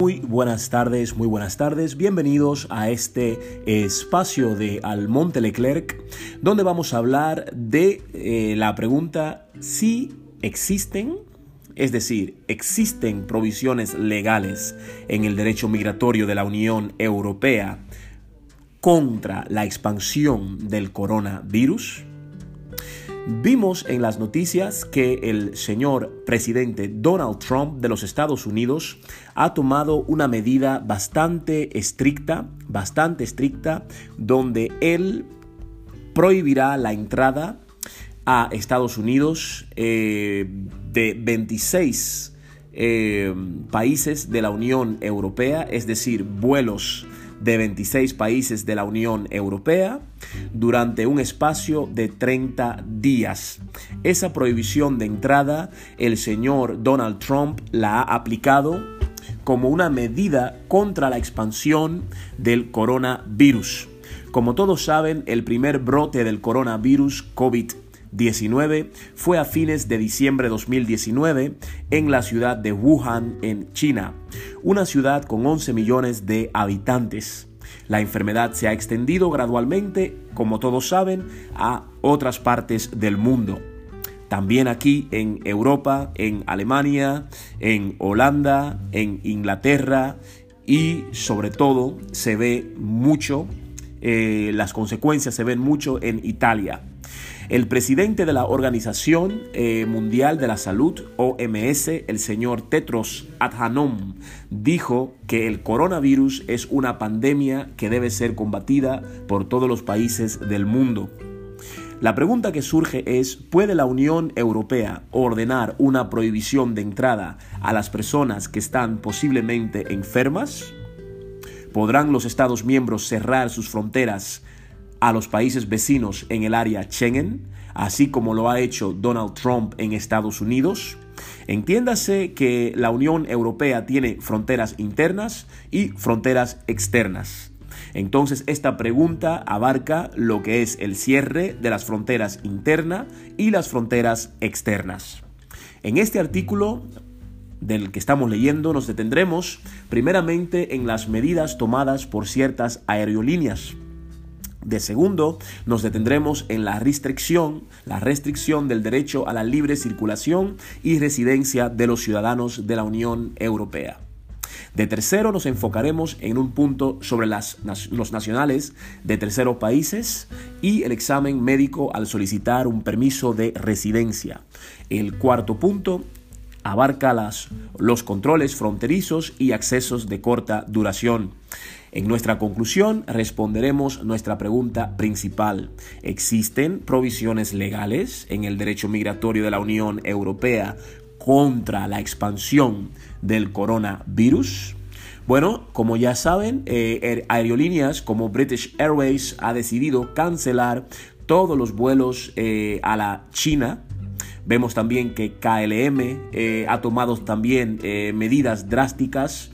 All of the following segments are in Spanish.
Muy buenas tardes, muy buenas tardes. Bienvenidos a este espacio de Almonte Leclerc, donde vamos a hablar de eh, la pregunta si existen, es decir, existen provisiones legales en el derecho migratorio de la Unión Europea contra la expansión del coronavirus. Vimos en las noticias que el señor presidente Donald Trump de los Estados Unidos ha tomado una medida bastante estricta, bastante estricta, donde él prohibirá la entrada a Estados Unidos eh, de 26 eh, países de la Unión Europea, es decir, vuelos de 26 países de la Unión Europea durante un espacio de 30 días. Esa prohibición de entrada el señor Donald Trump la ha aplicado como una medida contra la expansión del coronavirus. Como todos saben, el primer brote del coronavirus COVID-19 fue a fines de diciembre de 2019 en la ciudad de Wuhan, en China, una ciudad con 11 millones de habitantes. La enfermedad se ha extendido gradualmente, como todos saben, a otras partes del mundo. También aquí en Europa, en Alemania, en Holanda, en Inglaterra y sobre todo se ve mucho, eh, las consecuencias se ven mucho en Italia. El presidente de la Organización eh, Mundial de la Salud, OMS, el señor Tetros Adhanom, dijo que el coronavirus es una pandemia que debe ser combatida por todos los países del mundo. La pregunta que surge es, ¿puede la Unión Europea ordenar una prohibición de entrada a las personas que están posiblemente enfermas? ¿Podrán los Estados miembros cerrar sus fronteras a los países vecinos en el área Schengen, así como lo ha hecho Donald Trump en Estados Unidos. Entiéndase que la Unión Europea tiene fronteras internas y fronteras externas. Entonces esta pregunta abarca lo que es el cierre de las fronteras internas y las fronteras externas. En este artículo del que estamos leyendo nos detendremos primeramente en las medidas tomadas por ciertas aerolíneas de segundo, nos detendremos en la restricción, la restricción del derecho a la libre circulación y residencia de los ciudadanos de la Unión Europea. De tercero, nos enfocaremos en un punto sobre las, los nacionales de terceros países y el examen médico al solicitar un permiso de residencia. El cuarto punto abarca las, los controles fronterizos y accesos de corta duración. En nuestra conclusión responderemos nuestra pregunta principal. ¿Existen provisiones legales en el derecho migratorio de la Unión Europea contra la expansión del coronavirus? Bueno, como ya saben, eh, aerolíneas como British Airways ha decidido cancelar todos los vuelos eh, a la China Vemos también que KLM eh, ha tomado también medidas drásticas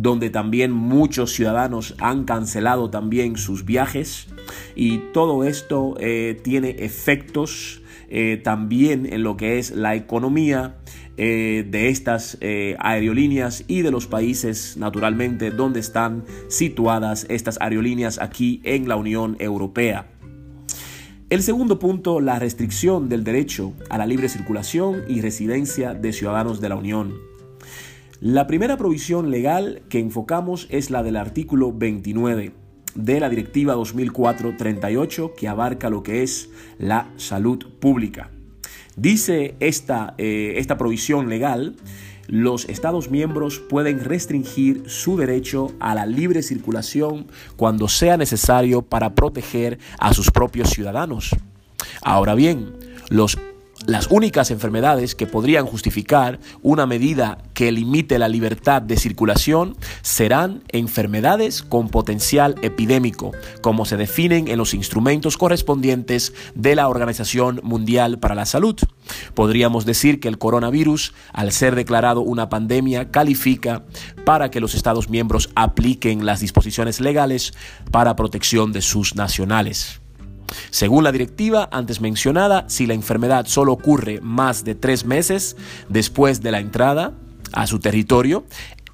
donde también muchos ciudadanos han cancelado también sus viajes y todo esto eh, tiene efectos eh, también en lo que es la economía eh, de estas aerolíneas y de los países naturalmente donde están situadas estas aerolíneas aquí en la Unión Europea. El segundo punto, la restricción del derecho a la libre circulación y residencia de ciudadanos de la Unión. La primera provisión legal que enfocamos es la del artículo 29 de la Directiva 2004-38 que abarca lo que es la salud pública. Dice esta, eh, esta provisión legal, los Estados miembros pueden restringir su derecho a la libre circulación cuando sea necesario para proteger a sus propios ciudadanos. Ahora bien, los las únicas enfermedades que podrían justificar una medida que limite la libertad de circulación serán enfermedades con potencial epidémico, como se definen en los instrumentos correspondientes de la Organización Mundial para la Salud. Podríamos decir que el coronavirus, al ser declarado una pandemia, califica para que los Estados miembros apliquen las disposiciones legales para protección de sus nacionales. Según la directiva antes mencionada, si la enfermedad solo ocurre más de tres meses después de la entrada a su territorio,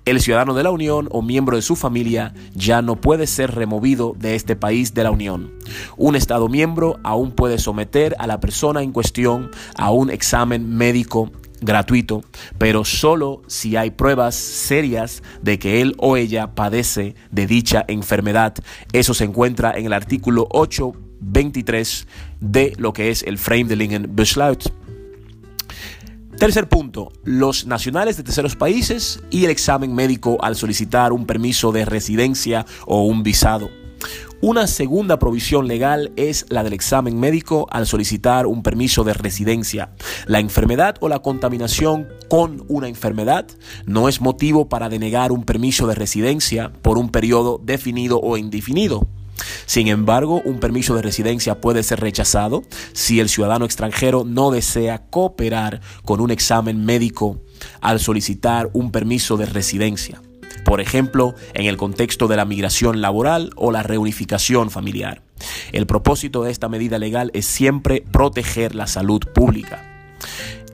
El ciudadano de la Unión o miembro de su familia ya no puede ser removido de este país de la Unión. Un Estado miembro aún puede someter a la persona en cuestión a un examen médico gratuito, pero solo si hay pruebas serias de que él o ella padece de dicha enfermedad. Eso se encuentra en el artículo 823 de lo que es el Beschluit. Tercer punto, los nacionales de terceros países y el examen médico al solicitar un permiso de residencia o un visado. Una segunda provisión legal es la del examen médico al solicitar un permiso de residencia. La enfermedad o la contaminación con una enfermedad no es motivo para denegar un permiso de residencia por un periodo definido o indefinido. Sin embargo, un permiso de residencia puede ser rechazado si el ciudadano extranjero no desea cooperar con un examen médico al solicitar un permiso de residencia. Por ejemplo, en el contexto de la migración laboral o la reunificación familiar. El propósito de esta medida legal es siempre proteger la salud pública.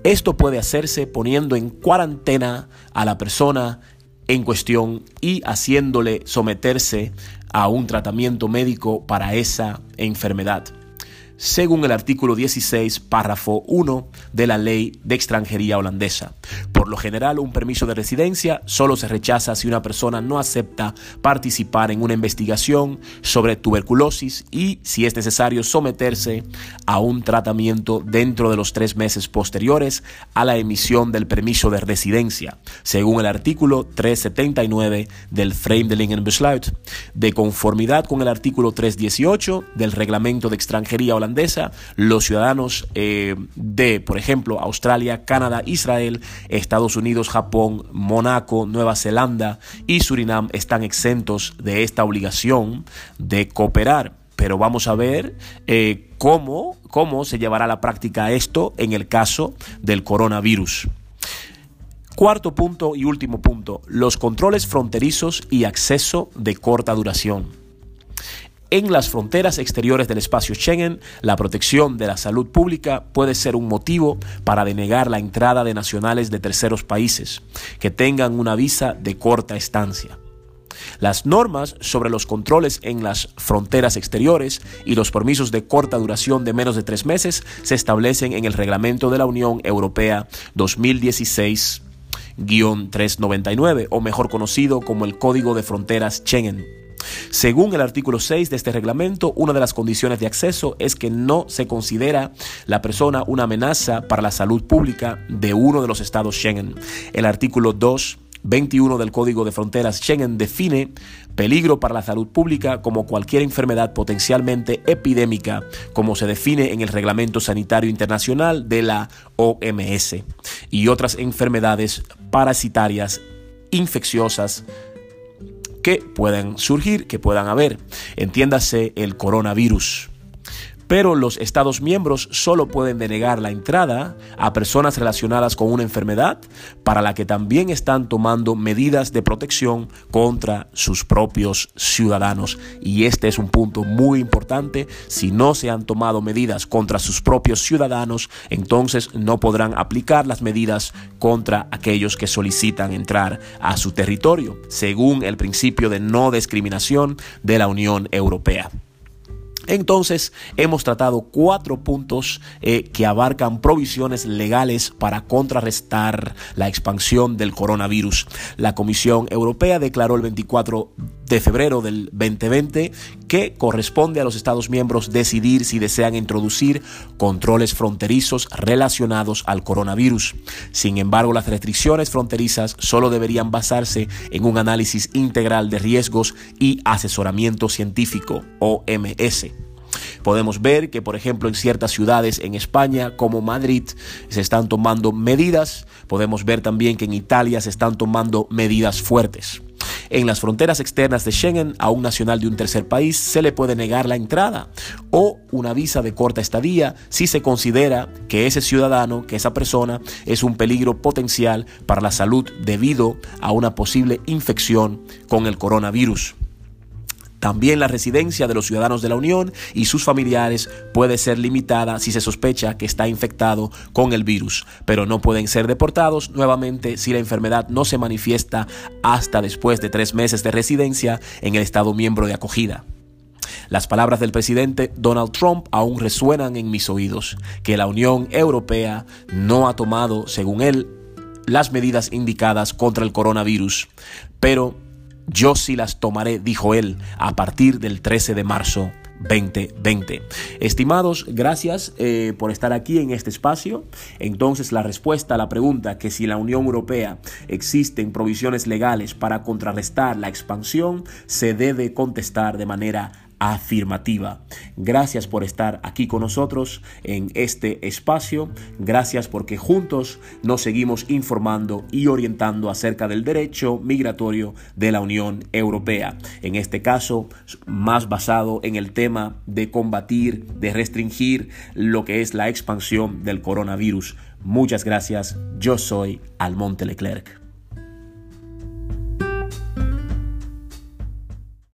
Esto puede hacerse poniendo en cuarentena a la persona en cuestión y haciéndole someterse a un tratamiento médico para esa enfermedad según el artículo 16, párrafo 1 de la ley de extranjería holandesa. Por lo general, un permiso de residencia solo se rechaza si una persona no acepta participar en una investigación sobre tuberculosis y si es necesario someterse a un tratamiento dentro de los tres meses posteriores a la emisión del permiso de residencia, según el artículo 379 del Vreemdelingen Besluit, de conformidad con el artículo 318 del reglamento de extranjería holandesa los ciudadanos eh, de, por ejemplo, Australia, Canadá, Israel, Estados Unidos, Japón, Mónaco, Nueva Zelanda y Surinam están exentos de esta obligación de cooperar. Pero vamos a ver eh, cómo, cómo se llevará a la práctica esto en el caso del coronavirus. Cuarto punto y último punto, los controles fronterizos y acceso de corta duración. En las fronteras exteriores del espacio Schengen, la protección de la salud pública puede ser un motivo para denegar la entrada de nacionales de terceros países que tengan una visa de corta estancia. Las normas sobre los controles en las fronteras exteriores y los permisos de corta duración de menos de tres meses se establecen en el Reglamento de la Unión Europea 2016-399, o mejor conocido como el Código de Fronteras Schengen. Según el artículo 6 de este reglamento, una de las condiciones de acceso es que no se considera la persona una amenaza para la salud pública de uno de los estados Schengen. El artículo 2 21 del Código de Fronteras Schengen define peligro para la salud pública como cualquier enfermedad potencialmente epidémica, como se define en el Reglamento Sanitario Internacional de la OMS, y otras enfermedades parasitarias infecciosas que puedan surgir, que puedan haber. Entiéndase el coronavirus pero los Estados miembros solo pueden denegar la entrada a personas relacionadas con una enfermedad para la que también están tomando medidas de protección contra sus propios ciudadanos. Y este es un punto muy importante. Si no se han tomado medidas contra sus propios ciudadanos, entonces no podrán aplicar las medidas contra aquellos que solicitan entrar a su territorio, según el principio de no discriminación de la Unión Europea. Entonces, hemos tratado cuatro puntos eh, que abarcan provisiones legales para contrarrestar la expansión del coronavirus. La Comisión Europea declaró el 24 de febrero del 2020 que corresponde a los Estados miembros decidir si desean introducir controles fronterizos relacionados al coronavirus. Sin embargo, las restricciones fronterizas solo deberían basarse en un análisis integral de riesgos y asesoramiento científico, OMS. Podemos ver que, por ejemplo, en ciertas ciudades en España, como Madrid, se están tomando medidas. Podemos ver también que en Italia se están tomando medidas fuertes. En las fronteras externas de Schengen, a un nacional de un tercer país se le puede negar la entrada o una visa de corta estadía si se considera que ese ciudadano, que esa persona es un peligro potencial para la salud debido a una posible infección con el coronavirus. También la residencia de los ciudadanos de la Unión y sus familiares puede ser limitada si se sospecha que está infectado con el virus, pero no pueden ser deportados nuevamente si la enfermedad no se manifiesta hasta después de tres meses de residencia en el Estado miembro de acogida. Las palabras del presidente Donald Trump aún resuenan en mis oídos, que la Unión Europea no ha tomado, según él, las medidas indicadas contra el coronavirus, pero yo sí las tomaré, dijo él, a partir del 13 de marzo 2020. Estimados, gracias eh, por estar aquí en este espacio. Entonces, la respuesta a la pregunta que si en la Unión Europea existen provisiones legales para contrarrestar la expansión, se debe contestar de manera afirmativa. Gracias por estar aquí con nosotros en este espacio. Gracias porque juntos nos seguimos informando y orientando acerca del derecho migratorio de la Unión Europea. En este caso, más basado en el tema de combatir, de restringir lo que es la expansión del coronavirus. Muchas gracias. Yo soy Almonte Leclerc.